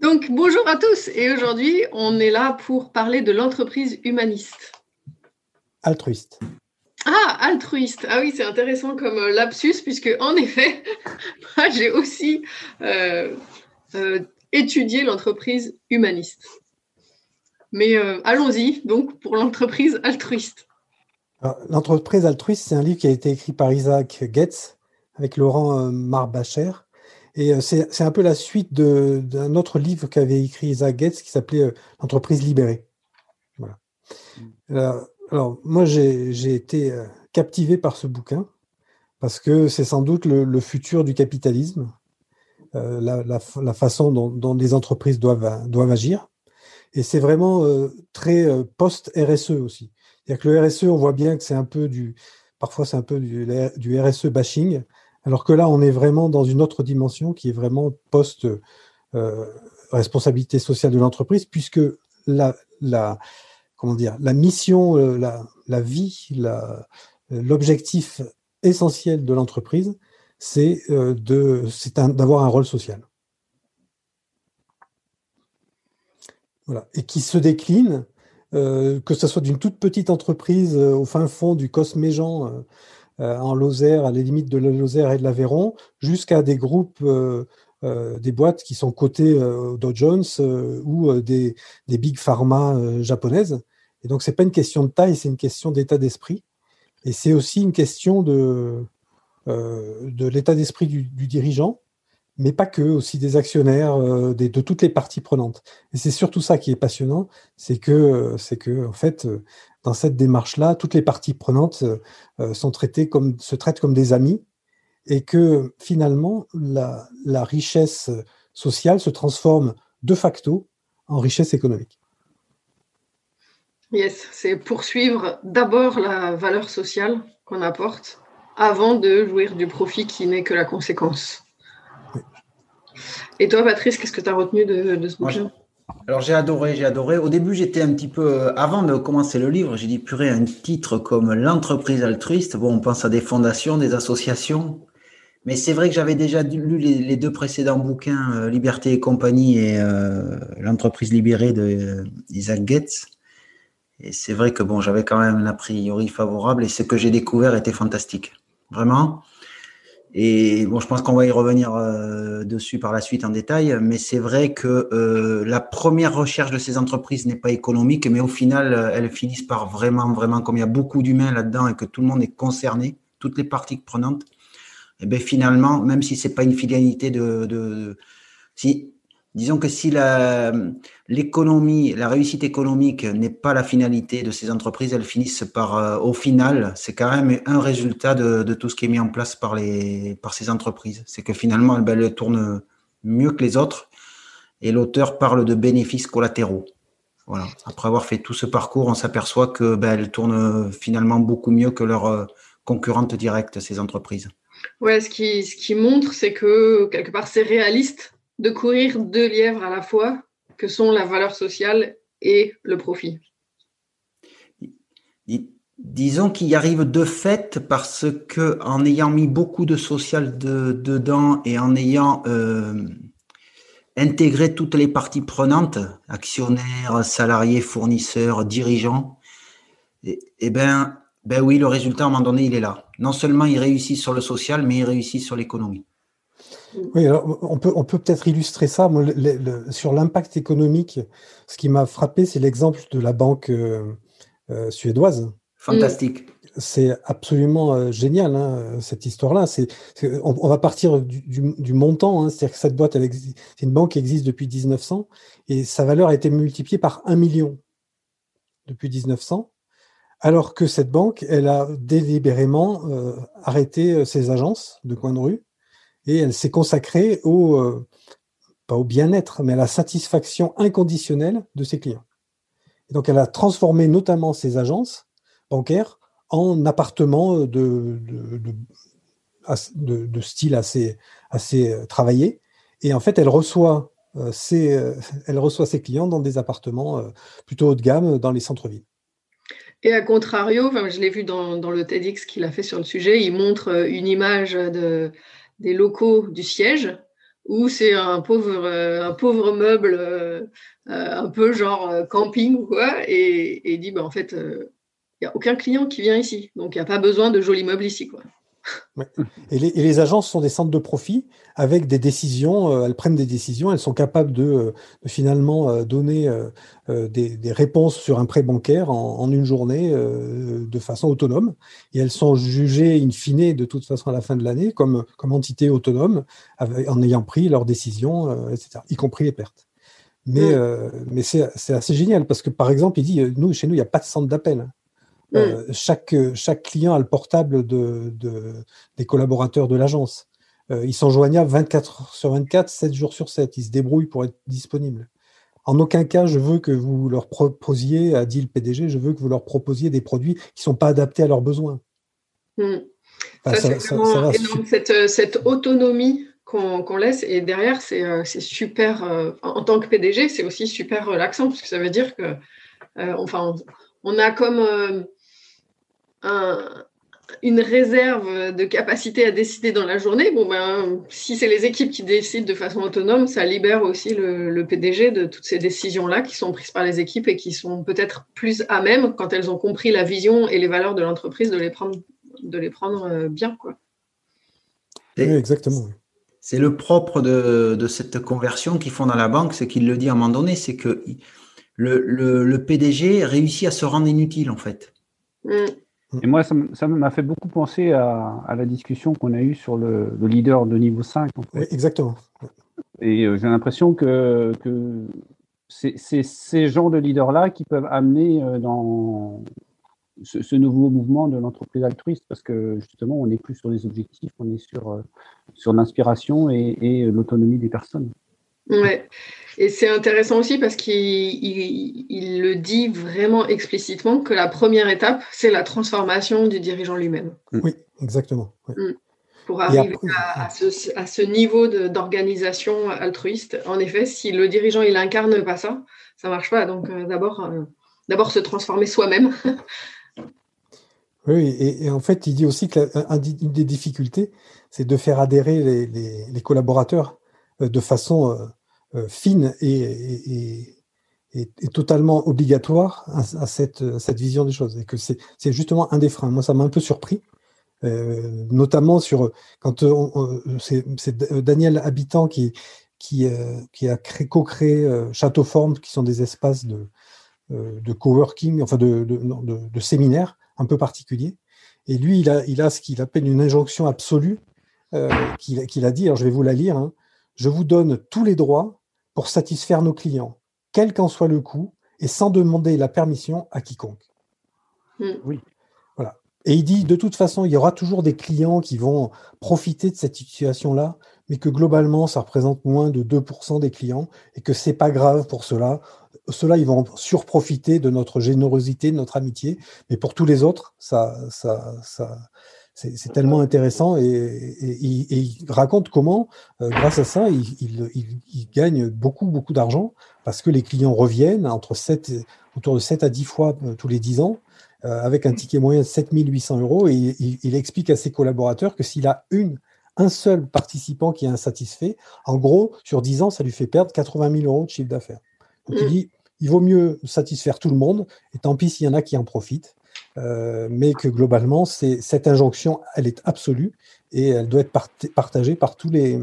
Donc bonjour à tous et aujourd'hui on est là pour parler de l'entreprise humaniste. Altruiste. Ah, altruiste. Ah oui, c'est intéressant comme euh, lapsus puisque en effet, moi j'ai aussi euh, euh, étudié l'entreprise humaniste. Mais allons-y donc pour l'entreprise altruiste. L'entreprise altruiste, c'est un livre qui a été écrit par Isaac Getz avec Laurent Marbacher et euh, c'est un peu la suite d'un autre livre qu'avait écrit Isaac Getz qui s'appelait euh, L'entreprise libérée. Voilà. Mm. Alors, moi, j'ai été euh, captivé par ce bouquin parce que c'est sans doute le, futur du capitalisme, la, façon dont, les entreprises doivent, doivent agir. Et c'est vraiment très post-RSE aussi. C'est-à-dire que le RSE, on voit bien que c'est un peu du, parfois c'est un peu du, du RSE bashing. Alors que là, on est vraiment dans une autre dimension qui est vraiment post-responsabilité euh, sociale de l'entreprise, puisque la, comment dire, la mission, euh, la, vie, l'objectif essentiel de l'entreprise, c'est euh, d'avoir un rôle social. Voilà. Et qui se décline, que ce soit d'une toute petite entreprise au fin fond du Cosméjean, en Lozère, à la limite de la Lozère et de l'Aveyron, jusqu'à des groupes, euh, euh, des boîtes qui sont cotées au Dow Jones ou des, big pharma japonaises. Et donc, ce n'est pas une question de taille, c'est une question d'état d'esprit. Et c'est aussi une question de, de l'état d'esprit du, dirigeant, mais pas que, aussi des actionnaires, de toutes les parties prenantes. Et c'est surtout ça qui est passionnant, c'est que, c'est que, en fait, dans cette démarche-là, toutes les parties prenantes euh, euh, sont traitées comme, se traitent comme des amis et que finalement, la, richesse sociale se transforme de facto en richesse économique. Yes, c'est poursuivre d'abord la valeur sociale qu'on apporte avant de jouir du profit qui n'est que la conséquence. Et toi, Patrice, qu'est-ce que tu as retenu de, ce bouquin? Alors j'ai adoré, j'ai adoré. Au début, j'étais un petit peu, euh, avant de commencer le livre, j'ai dit purée, un titre comme l'entreprise altruiste. Bon, on pense à des fondations, des associations, mais c'est vrai que j'avais déjà lu les, deux précédents bouquins, euh, Liberté et compagnie et euh, l'entreprise libérée de Isaac Getz. Et c'est vrai que bon, j'avais quand même un a priori favorable et ce que j'ai découvert était fantastique, vraiment. Et bon, je pense qu'on va y revenir euh, dessus par la suite en détail, mais c'est vrai que euh, la première recherche de ces entreprises n'est pas économique, mais au final, euh, elles finissent par vraiment, vraiment, comme il y a beaucoup d'humains là-dedans et que tout le monde est concerné, toutes les parties prenantes, et eh bien finalement, même si c'est pas une finalité de, de si Disons que si l'économie, la, réussite économique n'est pas la finalité de ces entreprises, elles finissent par, euh, au final, c'est quand même un résultat de, tout ce qui est mis en place par, les, par ces entreprises. C'est que finalement, ben, elles tournent mieux que les autres et l'auteur parle de bénéfices collatéraux. Voilà. Après avoir fait tout ce parcours, on s'aperçoit que ben, elles tournent finalement beaucoup mieux que leurs euh, concurrentes directes, ces entreprises. Ouais, ce qui, ce qui montre, c'est que quelque part, c'est réaliste de courir deux lièvres à la fois, que sont la valeur sociale et le profit Disons qu'il y arrive de fait parce que en ayant mis beaucoup de social dedans et en ayant euh, intégré toutes les parties prenantes, actionnaires, salariés, fournisseurs, dirigeants, et, eh, eh ben, ben oui, le résultat à un moment donné, il est là. Non seulement il réussit sur le social, mais il réussit sur l'économie. Oui, alors on peut on peut peut-être illustrer ça. sur l'impact économique, ce qui m'a frappé, c'est l'exemple de la banque euh, euh, suédoise. Fantastique. C'est absolument euh, génial hein, cette histoire-là. C'est, on, va partir du, montant, hein. c'est-à-dire que cette boîte, c'est une banque qui existe depuis 1900 et sa valeur a été multipliée par un million depuis 1900 alors que cette banque, elle a délibérément arrêté ses agences de coin de rue et elle s'est consacrée au, euh, pas au bien-être, mais à la satisfaction inconditionnelle de ses clients. Donc, elle a transformé notamment ses agences bancaires en appartements de, de, style assez, assez travaillé. Et en fait, elle reçoit, ses, elle reçoit ses clients dans des appartements plutôt haut de gamme dans les centres-villes. Et à contrario, je l'ai vu dans, dans, le TEDx qu'il a fait sur le sujet, il montre une image de, des locaux du siège où c'est un pauvre, pauvre meuble euh, un peu genre euh, camping ou quoi, et, et dit bah, en fait, il n'y a aucun client qui vient ici, donc il n'y a pas besoin de jolis meubles ici. Quoi. Et, les, agences sont des centres de profit avec des décisions, euh, elles prennent des décisions, elles sont capables de, euh, finalement euh, donner des, réponses sur un prêt bancaire en, une journée de façon autonome. Et elles sont jugées in fine de toute façon à la fin de l'année comme, comme entité autonome en ayant pris leurs décisions, etc., y compris les pertes. Mais, mais c'est assez génial parce que par exemple, il dit, nous, chez nous, il n'y a pas de centre d'appel. Mm. Euh, chaque, chaque client a le portable de, des collaborateurs de l'agence. Euh, ils sont joignables 24 heures sur 24, 7 jours sur 7. Ils se débrouillent pour être disponibles. En aucun cas, je veux que vous leur proposiez, a dit le PDG, je veux que vous leur proposiez des produits qui ne sont pas adaptés à leurs besoins. Mm. ça, c'est vraiment énorme, cette, cette, autonomie qu'on laisse. Et derrière, c'est euh, super, en tant que PDG, c'est aussi super relaxant, parce que ça veut dire que, enfin, on a comme une réserve de capacité à décider dans la journée, bon ben, si c'est les équipes qui décident de façon autonome, ça libère aussi le, PDG de toutes ces décisions-là qui sont prises par les équipes et qui sont peut-être plus à même, quand elles ont compris la vision et les valeurs de l'entreprise, de les prendre, de les prendre euh, bien. Quoi. Oui, exactement. C'est le propre de, cette conversion qu'ils font dans la banque, c'est qu'il le dit à un moment donné, c'est que le, le, PDG réussit à se rendre inutile en fait. Mm. Et moi, ça m'a fait beaucoup penser à, la discussion qu'on a eue sur le, leader de niveau 5. oui, exactement. Et euh, j'ai l'impression que, c'est ces genres de leaders-là qui peuvent amener euh, dans ce, nouveau mouvement de l'entreprise altruiste, parce que justement, on n'est plus sur des objectifs, on est sur, euh, sur l'inspiration et, et l'autonomie des personnes. Ouais. Et c'est intéressant aussi parce qu'il il, le dit vraiment explicitement que la première étape, c'est la transformation du dirigeant lui-même. Mm. Oui, exactement. Mm. Pour arriver à, ce, à, ce, niveau d'organisation altruiste, en effet, si le dirigeant il incarne pas ça, ça marche pas. Donc euh, d'abord, euh, d'abord se transformer soi-même. oui, et, en fait, il dit aussi que une des difficultés, c'est de faire adhérer les, les, collaborateurs euh, de façon euh, fine et, totalement obligatoire à, cette, cette, vision des choses. Et que c'est justement un des freins. Moi, ça m'a un peu surpris. Euh, notamment sur quand c'est Daniel Habitant qui, qui, euh, qui a co-créé Château Forme, qui sont des espaces de, de coworking, enfin de, de, séminaires un peu particuliers. Et lui, il a, il a ce qu'il appelle une injonction absolue qu'il a dit, alors je vais vous la lire, hein. je vous donne tous les droits pour satisfaire nos clients, quel qu'en soit le coût, et sans demander la permission à quiconque. Hmm. Oui. Voilà. Et il dit, de toute façon, il y aura toujours des clients qui vont profiter de cette situation-là, mais que globalement, ça représente moins de 2% des clients, et que c'est pas grave pour cela. Ceux-là, ils vont surprofiter de notre générosité, de notre amitié, mais pour tous les autres, ça, ça, ça, c'est tellement intéressant et, il raconte comment, euh, grâce à ça, il, gagne beaucoup, beaucoup d'argent parce que les clients reviennent entre 7, autour de 7 à 10 fois euh, tous les 10 ans euh, avec un ticket moyen de 7800 euros et il, explique à ses collaborateurs que s'il a une, un seul participant qui est insatisfait, en gros, sur 10 ans, ça lui fait perdre 80 000 euros de chiffre d'affaires. Donc il mm. dit, il vaut mieux satisfaire tout le monde et tant pis s'il y en a qui en profitent. Euh, mais que globalement, cette injonction, elle est absolue et elle doit être partagée par tous les,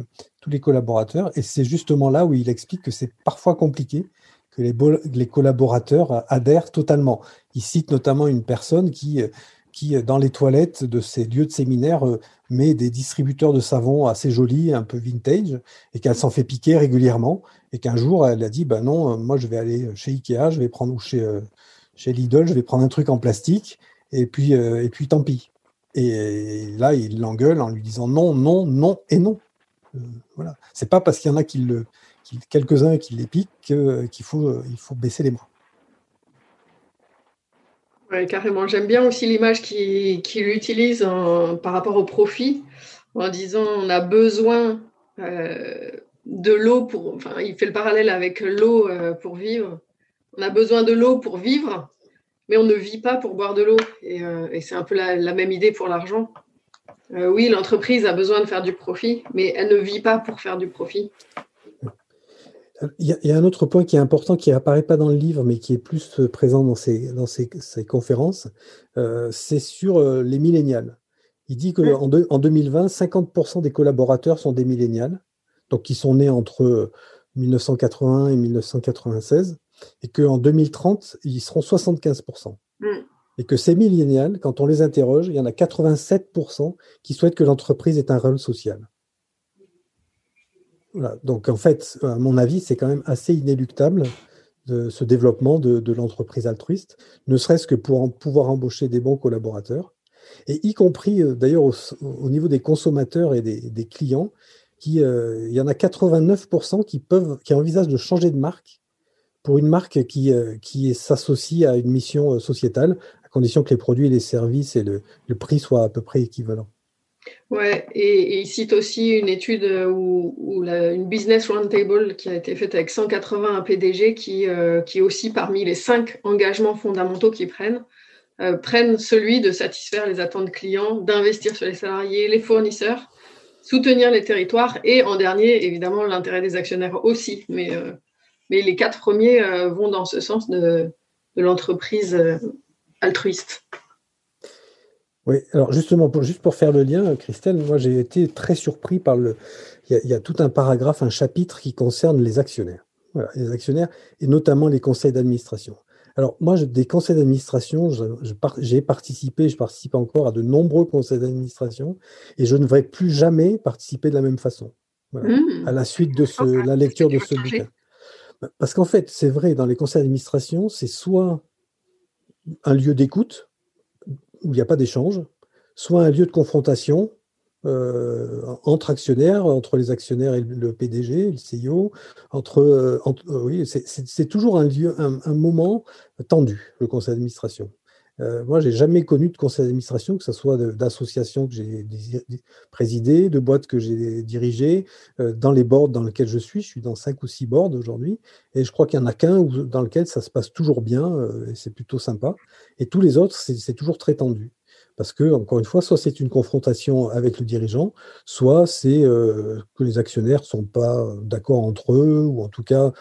collaborateurs. Et c'est justement là où il explique que c'est parfois compliqué, que les, collaborateurs adhèrent totalement. Il cite notamment une personne qui, qui, dans les toilettes de ces lieux de séminaire, met des distributeurs de savon assez jolis, un peu vintage, et qu'elle s'en fait piquer régulièrement. Et qu'un jour, elle a dit, ben non, moi je vais aller chez Ikea, je vais prendre, ou chez, euh, chez Lidl, je vais prendre un truc en plastique, et puis, euh, et puis tant pis. Et, là, il l'engueule en lui disant non, non, non et non. Euh, voilà. Pas parce qu'il y en a qui le, quelques-uns qui les piquent qu'il faut, il faut baisser les bras. Oui, carrément. J'aime bien aussi l'image qu'il utilise par rapport au profit, en disant on a besoin euh, de l'eau pour. Enfin, il fait le parallèle avec l'eau euh, pour vivre. On a besoin de l'eau pour vivre, mais on ne vit pas pour boire de l'eau. Et, et c'est un peu la, la, même idée pour l'argent. oui, l'entreprise a besoin de faire du profit, mais elle ne vit pas pour faire du profit. Il y, a, un autre point qui est important, qui n'apparaît pas dans le livre, mais qui est plus euh, présent dans ces, dans ces, conférences, euh, c'est sur euh, les millénials. Il dit qu'en en 2020, 50% des collaborateurs sont des millénials, donc qui sont nés entre 1980 et 1996, et qu'en 2030, ils seront 75%. Mm. Et que ces millénials, quand on les interroge, il y en a 87% qui souhaitent que l'entreprise ait un rôle social. Donc en fait, à mon avis, c'est quand même assez inéluctable de ce développement de, l'entreprise altruiste, ne serait-ce que pour pouvoir embaucher des bons collaborateurs, et y compris euh, d'ailleurs au, niveau des consommateurs et des, clients, qui, euh, il y en a 89% qui peuvent, qui envisagent de changer de marque pour une marque qui, euh, qui s'associe à une mission sociétale, à condition que les produits, les services et le prix soient à peu près équivalents. Ouais, et, il cite aussi une étude où, une business roundtable qui a été faite avec 180 PDG qui, euh, qui aussi parmi les cinq engagements fondamentaux qu'ils prennent, euh, prennent celui de satisfaire les attentes clients, d'investir sur les salariés, les fournisseurs, soutenir les territoires et en dernier, évidemment, l'intérêt des actionnaires aussi. Mais, euh, mais les quatre premiers vont dans ce sens de, de l'entreprise altruiste. Oui, alors justement, pour, juste pour faire le lien, Christelle, moi j'ai été très surpris par le. Il y, a, tout un paragraphe, un chapitre qui concerne les actionnaires. Voilà, les actionnaires et notamment les conseils d'administration. Alors moi, des conseils d'administration, j'ai participé, je participe encore à de nombreux conseils d'administration et je ne vais plus jamais participer de la même façon. Mmh. À la suite de ce, la lecture de ce bouquin. Bah, parce qu'en fait, c'est vrai, dans les conseils d'administration, c'est soit un lieu d'écoute, où il n'y a pas d'échange, soit un lieu de confrontation euh, entre actionnaires, entre les actionnaires et le PDG, le CIO, entre, euh, euh, oui, c'est toujours un lieu, un, moment tendu, le conseil d'administration. Moi, j'ai jamais connu de conseil d'administration, que ce soit d'associations que j'ai présidées, de boîtes que j'ai dirigées, dans les boards dans lesquels je suis. Je suis dans cinq ou six boards aujourd'hui, et je crois qu'il n'y en a qu'un dans lequel ça se passe toujours bien, et c'est plutôt sympa. Et tous les autres, c'est toujours très tendu. Parce que, encore une fois, soit c'est une confrontation avec le dirigeant, soit c'est euh, que les actionnaires ne sont pas d'accord entre eux, ou en tout cas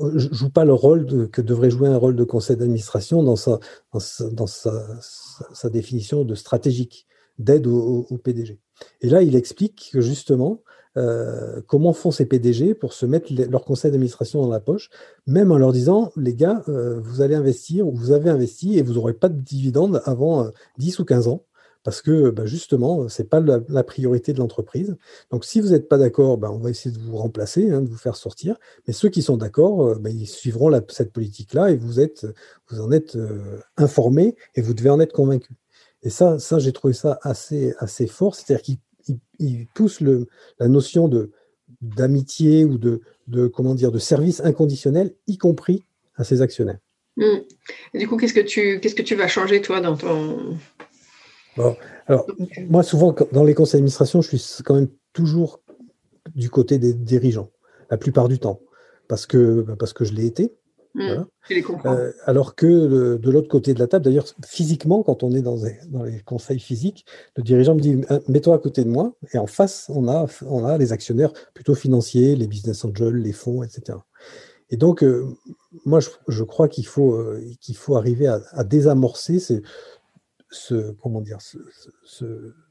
ne jouent pas le rôle que devrait jouer un rôle de conseil d'administration dans, sa, dans, sa, définition de stratégique, d'aide au, PDG. Et là, il explique que justement, euh, comment font ces PDG pour se mettre leur conseil d'administration dans la poche, même en leur disant, les gars, euh, vous allez investir ou vous avez investi et vous n'aurez pas de dividendes avant 10 euh, ou 15 ans, parce que bah, justement, ce n'est pas la, priorité de l'entreprise. Donc si vous n'êtes pas d'accord, bah, on va essayer de vous remplacer, hein, de vous faire sortir, mais ceux qui sont d'accord, bah, ils suivront cette politique-là et vous, êtes, vous en êtes informés et vous devez en être convaincu. Et ça, ça j'ai trouvé ça assez, assez fort, c'est-à-dire qu'ils il, pousse le, la notion de d'amitié ou de, comment dire de service inconditionnel, y compris à ses actionnaires. Hmm. du coup, qu'est-ce que tu qu'est-ce que tu vas changer toi dans ton alors moi souvent dans les conseils d'administration, je suis quand même toujours du côté des dirigeants la plupart du temps parce que parce que je l'ai été Mmh, euh, alors que de l'autre côté de la table, d'ailleurs, physiquement, quand on est dans, les conseils physiques, le dirigeant me dit euh, Mets-toi à côté de moi. Et en face, on a, on a les actionnaires plutôt financiers, les business angels, les fonds, etc. Et donc, euh, moi, je, crois qu'il faut, qu'il faut arriver à, désamorcer ce, comment dire, ce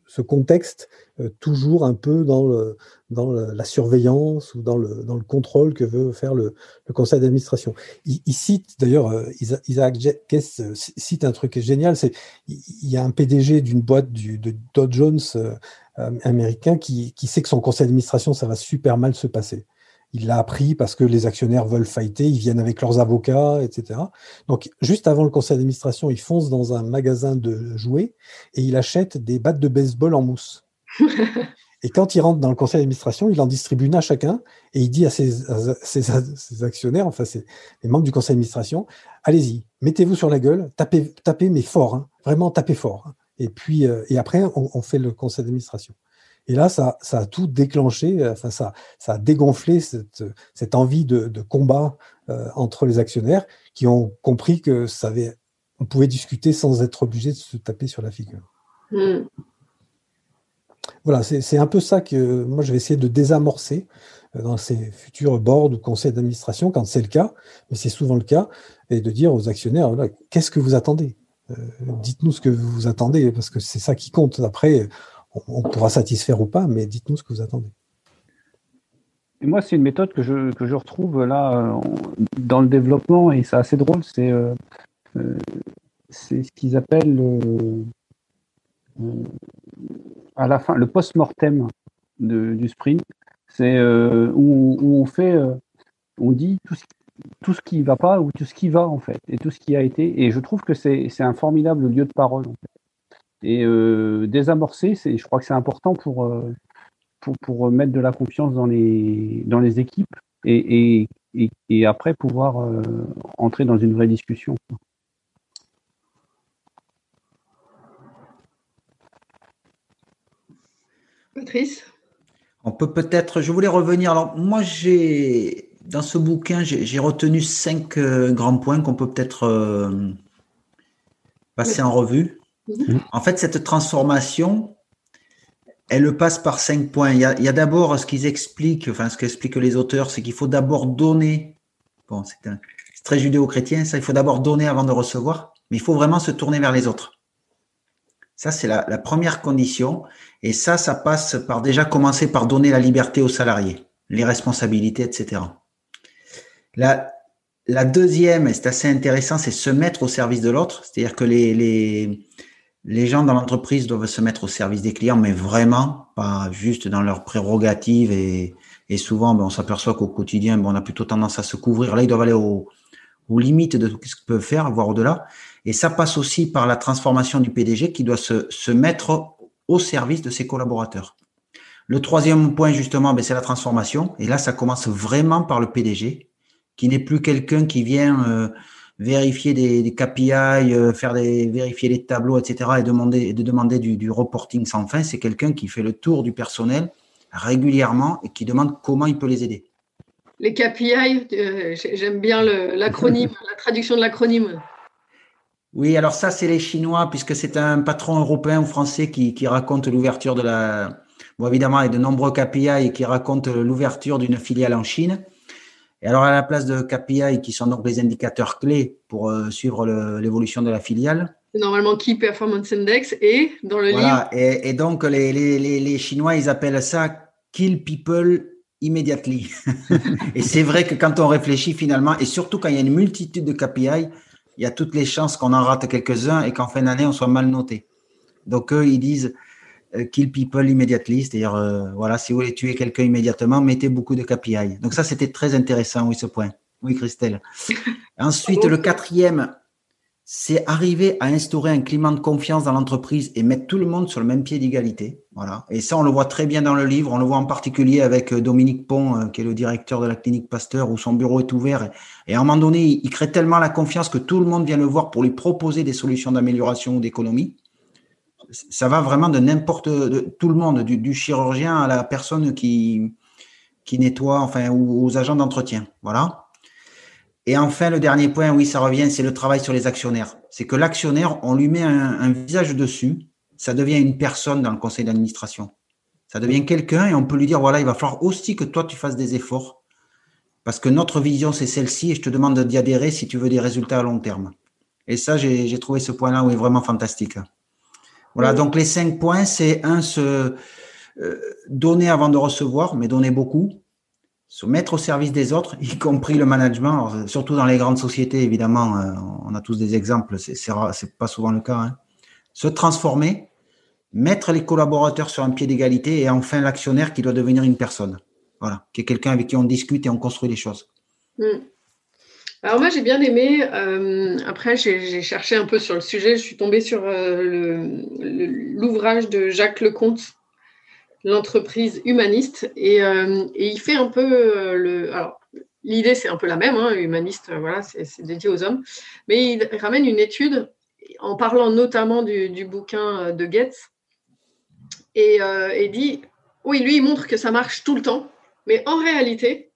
ce contexte euh, toujours un peu dans, le, dans la surveillance ou dans le, dans le contrôle que veut faire le, conseil d'administration. Il, cite d'ailleurs, euh, Isaac Kess euh, cite un truc génial, c'est il y a un PDG d'une boîte du, de Dow Jones américain qui, qui sait que son conseil d'administration, ça va super mal se passer il l'a appris parce que les actionnaires veulent fighter, ils viennent avec leurs avocats, etc. Donc, juste avant le conseil d'administration, il fonce dans un magasin de jouets et il achète des battes de baseball en mousse. Et quand il rentre dans le conseil d'administration, il en distribue une à chacun et il dit à ses, ses, actionnaires, enfin ses, les membres du conseil d'administration, allez-y, mettez-vous sur la gueule, tapez, tapez mais fort, hein, vraiment tapez fort. Hein. Et puis euh, et après, on, fait le conseil d'administration. Et là, ça, ça, a tout déclenché, enfin ça, ça a dégonflé cette, cette envie de, de combat euh, entre les actionnaires qui ont compris que ça avait, on pouvait discuter sans être obligé de se taper sur la figure. Hmm. Voilà, c'est un peu ça que moi je vais essayer de désamorcer euh, dans ces futurs boards ou conseils d'administration quand c'est le cas, mais c'est souvent le cas, et de dire aux actionnaires qu'est-ce que vous attendez? Euh, Dites-nous ce que vous attendez, parce que c'est ça qui compte. Après, on, pourra satisfaire ou pas, mais dites-nous ce que vous attendez. Et moi, c'est une méthode que je, que je retrouve là dans le développement, et c'est assez drôle, c'est euh, c'est ce qu'ils appellent à la fin, le post-mortem du sprint, c'est euh, où, on fait, euh, on dit tout ce, tout ce qui ne va pas ou tout ce qui va en fait, et tout ce qui a été. Et je trouve que c'est un formidable lieu de parole. En fait. Et euh, désamorcer, je crois que c'est important pour, pour, pour, mettre de la confiance dans les, dans les équipes et, et, et, et après pouvoir entrer dans une vraie discussion. Patrice? On peut peut-être, je voulais revenir. Alors, moi, j'ai, dans ce bouquin, j'ai retenu cinq euh, grands points qu'on peut peut-être euh, passer en revue. Mhm. En fait, cette transformation, elle passe par cinq points. Il y a, d'abord ce qu'ils expliquent, enfin, ce qu'expliquent les auteurs, c'est qu'il faut d'abord donner. Bon, c'est très judéo-chrétien, ça, il faut d'abord donner avant de recevoir, mais il faut vraiment se tourner vers les autres. Ça, c'est la, première condition. Et ça, ça passe par déjà commencer par donner la liberté aux salariés, les responsabilités, etc. La, deuxième, et c'est assez intéressant, c'est se mettre au service de l'autre. C'est-à-dire que les, les gens dans l'entreprise doivent se mettre au service des clients, mais vraiment, pas juste dans leurs prérogatives. Et, souvent, ben, on s'aperçoit qu'au quotidien, ben, on a plutôt tendance à se couvrir. Là, ils doivent aller au, aux limites de ce qu'ils peuvent faire, voire au-delà. Et ça passe aussi par la transformation du PDG qui doit se, se mettre au service de ses collaborateurs. Le troisième point, justement, ben, c'est la transformation. Et là, ça commence vraiment par le PDG, qui n'est plus quelqu'un qui vient euh, vérifier des, des KPI, euh, faire des, vérifier les tableaux, etc., et demander, de demander du, du reporting sans fin. C'est quelqu'un qui fait le tour du personnel régulièrement et qui demande comment il peut les aider. Les KPI, euh, j'aime bien l'acronyme, la traduction de l'acronyme. Oui, alors ça, c'est les Chinois, puisque c'est un patron européen ou français qui, qui raconte l'ouverture de la. Bon, évidemment, il y a de nombreux KPI qui racontent l'ouverture d'une filiale en Chine. Et alors, à la place de KPI, qui sont donc les indicateurs clés pour euh, suivre l'évolution de la filiale? Normalement Key Performance Index et dans le voilà. livre. Et, et donc, les, les, les, Chinois, ils appellent ça Kill People Immediately. et c'est vrai que quand on réfléchit finalement, et surtout quand il y a une multitude de KPI, il y a toutes les chances qu'on en rate quelques-uns et qu'en fin d'année, on soit mal noté. Donc, eux, ils disent kill people immediately, c'est-à-dire, euh, voilà, si vous voulez tuer quelqu'un immédiatement, mettez beaucoup de KPI. Donc, ça, c'était très intéressant, oui, ce point. Oui, Christelle. Ensuite, le quatrième, c'est arriver à instaurer un climat de confiance dans l'entreprise et mettre tout le monde sur le même pied d'égalité. Voilà. Et ça, on le voit très bien dans le livre. On le voit en particulier avec euh, Dominique Pont, euh, qui est le directeur de la clinique Pasteur, où son bureau est ouvert. Et à un moment donné, il crée tellement la confiance que tout le monde vient le voir pour lui proposer des solutions d'amélioration ou d'économie. Ça va vraiment de n'importe, tout le monde, du, chirurgien à la personne qui, qui nettoie, enfin, ou aux agents d'entretien. Voilà. Et enfin, le dernier point, oui, ça revient, c'est le travail sur les actionnaires. C'est que l'actionnaire, on lui met un, visage dessus, ça devient une personne dans le conseil d'administration. Ça devient quelqu'un et on peut lui dire, voilà, il va falloir aussi que toi, tu fasses des efforts. Parce que notre vision, c'est celle-ci et je te demande d'y adhérer si tu veux des résultats à long terme. Et ça, j'ai trouvé ce point-là oui, vraiment fantastique. Voilà, donc les cinq points, c'est un, se euh, donner avant de recevoir, mais donner beaucoup se mettre au service des autres, y compris le management, surtout dans les grandes sociétés, évidemment, euh, on a tous des exemples, c'est, pas souvent le cas. Hein. Se transformer, mettre les collaborateurs sur un pied d'égalité et enfin l'actionnaire qui doit devenir une personne. Voilà, qui est quelqu'un avec qui on discute et on construit les choses. Hmm. Alors moi j'ai bien aimé, euh, après j'ai, cherché un peu sur le sujet, je suis tombée sur euh, l'ouvrage de Jacques Lecomte l'entreprise humaniste. Et, il fait un peu le. Alors, l'idée, c'est un peu la même, hein, humaniste, voilà, c'est dédié aux hommes. Mais il ramène une étude en parlant notamment du, bouquin de Goetz et, et dit oui, lui, il montre que ça marche tout le temps, mais en réalité,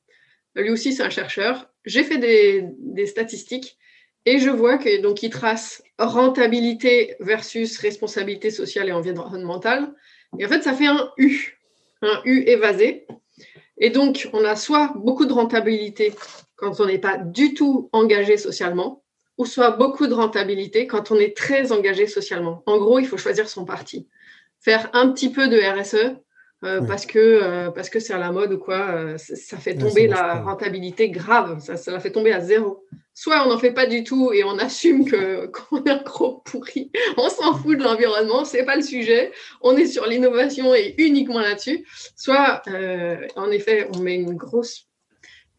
lui aussi, c'est un chercheur. J'ai fait des, statistiques et je vois que donc il trace rentabilité versus responsabilité sociale et environnementale. Et en fait, ça fait un U, un U évasé. Et donc, on a soit beaucoup de rentabilité quand on n'est pas du tout engagé socialement, ou soit beaucoup de rentabilité quand on est très engagé socialement. En gros, il faut choisir son parti. Faire un petit peu de RSE, euh, parce que euh, parce que c'est à la mode ou quoi, euh, ça fait tomber la rentabilité grave, ça, ça, la fait tomber à zéro. Soit on n'en fait pas du tout et on assume que qu'on est un gros pourri, on s'en fout de l'environnement, c'est pas le sujet, on est sur l'innovation et uniquement là-dessus. Soit en effet on met une grosse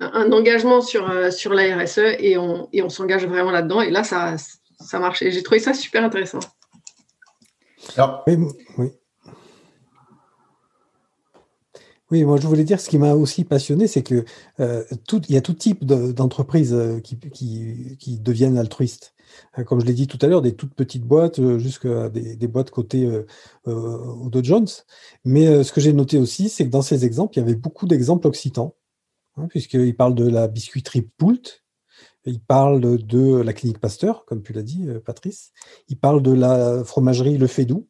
un engagement sur sur la RSE et on et on s'engage vraiment là-dedans et là ça ça marche et j'ai trouvé ça super intéressant. Alors, oui. Oui, moi je voulais dire, ce qui m'a aussi passionné, c'est que euh, tout, il y a tout type d'entreprises euh, qui, qui, deviennent altruistes. Hein, comme je l'ai dit tout à l'heure, des toutes petites boîtes euh, jusqu'à des, boîtes cotées euh, au Dow Jones. Mais ce que j'ai noté aussi, c'est que dans ces exemples, il y avait beaucoup d'exemples occitans, hein, puisqu'il parle de la biscuiterie Poult, il parle de la clinique Pasteur, comme tu l'as dit, Patrice. Il parle de la fromagerie Le Fédou,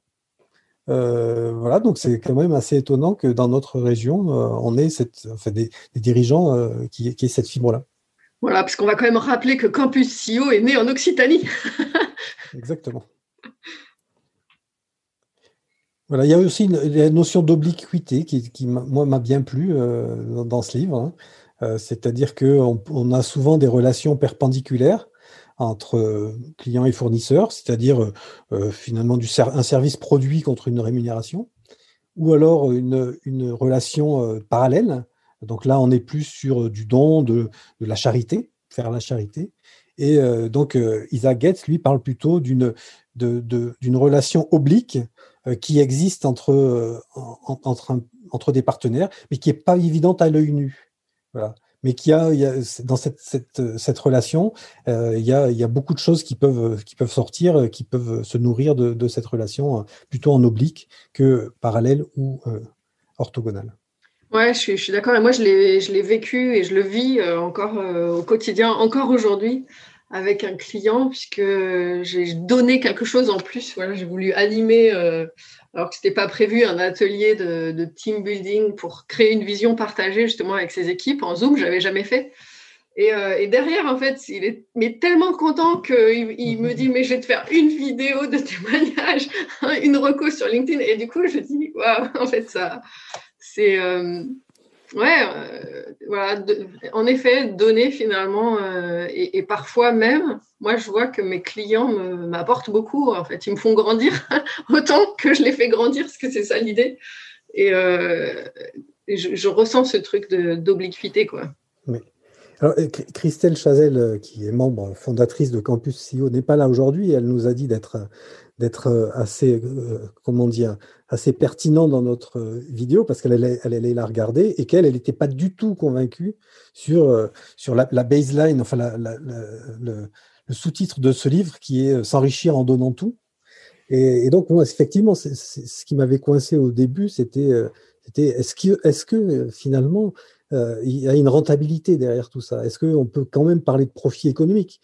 euh, voilà, donc c'est quand même assez étonnant que dans notre région, euh, on ait cette, des, dirigeants euh, qui, aient cette fibre-là. Voilà, parce qu'on va quand même rappeler que Campus CEO est né en Occitanie. Exactement. Voilà, il y a aussi la notion d'obliquité qui, qui moi, m'a bien plu dans, ce livre. Hein. C'est-à-dire qu'on on a souvent des relations perpendiculaires entre euh, clients et fournisseurs, c'est-à-dire euh, euh, finalement un service produit contre une rémunération, ou alors une, relation parallèle. Donc là, on est plus sur du don, de, la charité, faire la charité. Et donc, Isaac Getz, lui, parle plutôt d'une relation oblique qui existe entre, entre, entre des partenaires, mais qui n'est pas évidente à l'œil nu. Voilà mais qu'il a, dans cette, relation, euh, il, y a, beaucoup de choses qui peuvent, sortir, euh, qui peuvent se nourrir de, cette relation, euh, plutôt en oblique que parallèle ou euh, orthogonale. Ouais, je suis, d'accord. Et moi, je l'ai, vécu et je le vis encore au quotidien, encore aujourd'hui, avec un client, puisque j'ai donné quelque chose en plus. Voilà, j'ai voulu animer alors que ce n'était pas prévu un atelier de, team building pour créer une vision partagée justement avec ses équipes en Zoom, je n'avais jamais fait. Euh, et, derrière, en fait, il est mais tellement content qu'il il me dit Mais je vais te faire une vidéo de témoignage, une reco sur LinkedIn. Et du coup, je dis Waouh, en fait, ça, c'est. Euh, ouais, euh, voilà, en effet, donner finalement, euh, et, parfois même, moi je vois que mes clients m'apportent beaucoup, en fait, ils me font grandir autant que je les fais grandir, parce que c'est ça l'idée. Et, euh, je, ressens ce truc d'obliquité, quoi. Alors, Christelle Chazelle, qui est membre fondatrice de Campus CEO, n'est pas là aujourd'hui. Elle nous a dit d'être d'être assez, comment dire, assez pertinent dans notre euh, vidéo parce qu'elle allait, la regarder et qu'elle, elle n'était pas du tout convaincue sur, euh, sur la, baseline, enfin le, sous-titre de ce livre qui est euh, S'enrichir en donnant tout. Et, donc, moi, effectivement, ce qui m'avait coincé au début, c'était est-ce que, est-ce que finalement, il y a une rentabilité derrière tout ça? Est-ce qu'on peut quand même parler de profit économique?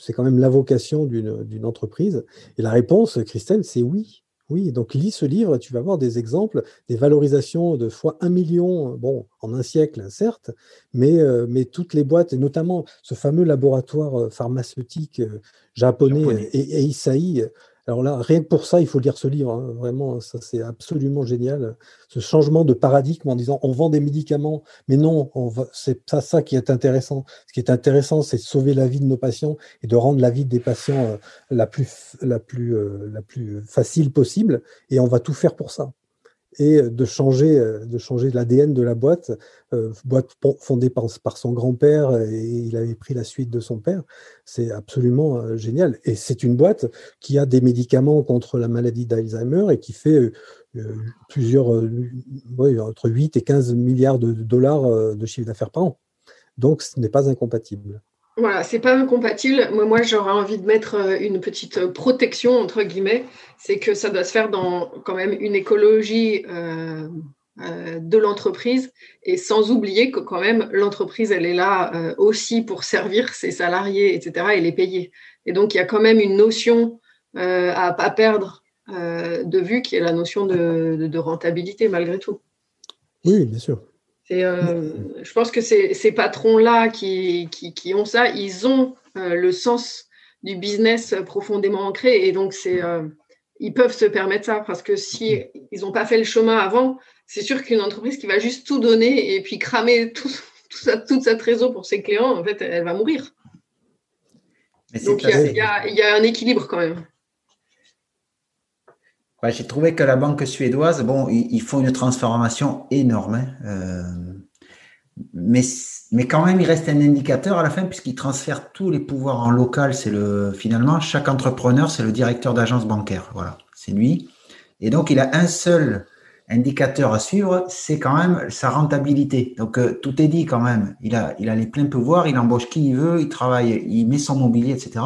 C'est quand même la vocation d'une, entreprise. Et la réponse, Christelle, c'est oui. Oui, donc lis ce livre, tu vas voir des exemples, des valorisations de fois un million, bon, en un siècle, certes, mais, euh, mais toutes les boîtes, et notamment ce fameux laboratoire euh, pharmaceutique euh, japonais, Et, et alors là, rien que pour ça, il faut lire ce livre. Hein. Vraiment, ça c'est absolument génial. Ce changement de paradigme en disant on vend des médicaments, mais non, c'est ça, ça qui est intéressant. Ce qui est intéressant, c'est de sauver la vie de nos patients et de rendre la vie des patients euh, la plus, la plus, euh, la plus facile possible. Et on va tout faire pour ça. Et de changer, de changer l'ADN de la boîte, boîte fondée par, par son grand-père et il avait pris la suite de son père. C'est absolument génial. Et c'est une boîte qui a des médicaments contre la maladie d'Alzheimer et qui fait plusieurs, entre 8 et 15 milliards de dollars de chiffre d'affaires par an. Donc, ce n'est pas incompatible. Voilà, c'est pas incompatible. Moi, j'aurais envie de mettre euh, une petite protection, entre guillemets. C'est que ça doit se faire dans quand même une écologie euh, euh, de l'entreprise et sans oublier que quand même l'entreprise, elle est là aussi pour servir ses salariés, etc. et les payer. Et donc, il y a quand même une notion à pas perdre de vue qui est la notion de rentabilité malgré tout. Oui, bien sûr. Euh, je pense que ces, ces patrons-là qui, qui, ont ça, ils ont euh, le sens du business profondément ancré et donc c'est, euh, ils peuvent se permettre ça parce que si ils n'ont pas fait le chemin avant, c'est sûr qu'une entreprise qui va juste tout donner et puis cramer tout, ça, toute sa trésor pour ses clients, en fait, elle va mourir. donc il y, y, a un équilibre quand même. J'ai trouvé que la banque suédoise, bon, ils, font une transformation énorme, hein, euh, mais, mais quand même, il reste un indicateur à la fin puisqu'ils transfèrent tous les pouvoirs en local. C'est le finalement chaque entrepreneur, c'est le directeur d'agence bancaire. Voilà, c'est lui. Et donc, il a un seul indicateur à suivre, c'est quand même sa rentabilité. Donc, euh, tout est dit quand même. Il a, il a les pleins pouvoirs, il embauche qui il veut, il travaille, il met son mobilier, etc.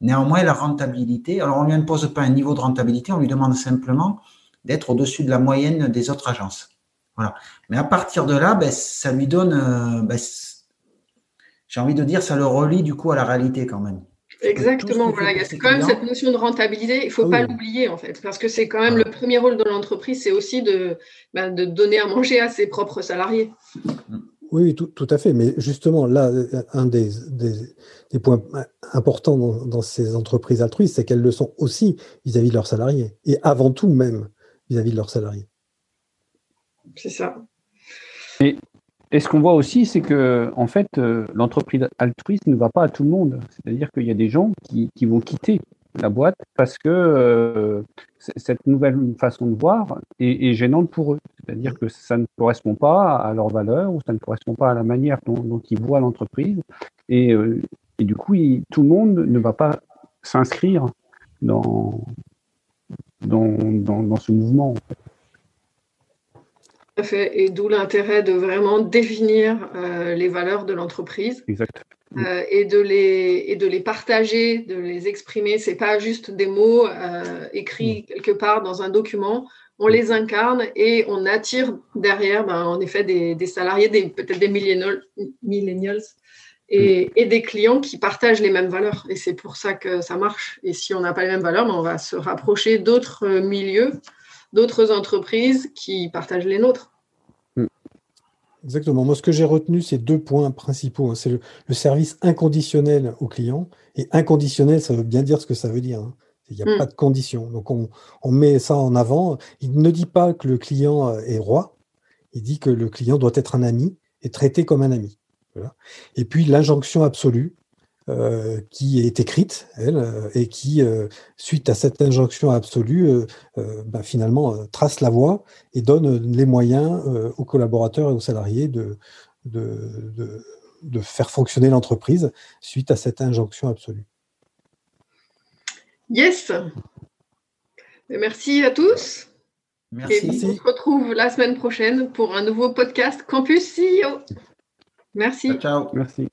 Néanmoins, la rentabilité, alors on ne lui impose pas un niveau de rentabilité, on lui demande simplement d'être au-dessus de la moyenne des autres agences. Voilà. Mais à partir de là, ben, ça lui donne, euh, ben, j'ai envie de dire, ça le relie du coup à la réalité quand même. Exactement, voilà. il y a quand même cette notion de rentabilité, il ne faut ah pas l'oublier en fait, parce que c'est quand même le premier rôle de l'entreprise, c'est aussi de, ben, de donner à manger à ses propres salariés. Mm. Oui, tout, à fait. Mais justement, là, un des, points importants dans, ces entreprises altruistes, c'est qu'elles le sont aussi vis-à-vis de leurs salariés. Et avant tout même vis-à-vis de leurs salariés. C'est ça. Et, ce qu'on voit aussi, c'est que en fait, euh, l'entreprise altruiste ne va pas à tout le monde. C'est-à-dire qu'il y a des gens qui vont quitter la boîte parce que euh, cette nouvelle façon de voir est, gênante pour eux. C'est-à-dire que ça ne correspond pas à leurs valeurs ou ça ne correspond pas à la manière dont, ils voient l'entreprise. Et, euh, du coup, tout le monde ne va pas s'inscrire dans, dans, ce mouvement. fait. Et d'où l'intérêt de vraiment définir euh, les valeurs de l'entreprise. Exact. Euh, et, de les, et de les partager, de les exprimer. Ce n'est pas juste des mots euh, écrits mm. quelque part dans un document. On les incarne et on attire derrière, ben, en effet, des, des salariés, des, peut-être des millennials, et, mm. et, des clients qui partagent les mêmes valeurs. Et c'est pour ça que ça marche. Et si on n'a pas les mêmes valeurs, ben, on va se rapprocher d'autres milieux, d'autres entreprises qui partagent les nôtres. Exactement. Moi, ce que j'ai retenu, c'est deux points principaux. Hein. C'est le, service inconditionnel au client. Et inconditionnel, ça veut bien dire ce que ça veut dire. Hein. Il n'y a hmm. pas de condition. Donc, on, met ça en avant. Il ne dit pas que le client euh, est roi. Il dit que le client doit être un ami et traité comme un ami. Et puis, l'injonction absolue. Euh, qui est écrite, elle, euh, et qui, euh, suite à cette injonction absolue, bah, finalement trace la voie et donne les moyens aux collaborateurs et aux salariés de, de, de, faire fonctionner l'entreprise suite à cette injonction absolue. Yes. Merci à tous. Merci. Et on se retrouve la semaine prochaine pour un nouveau podcast Campus CEO. Merci. ciao. Merci.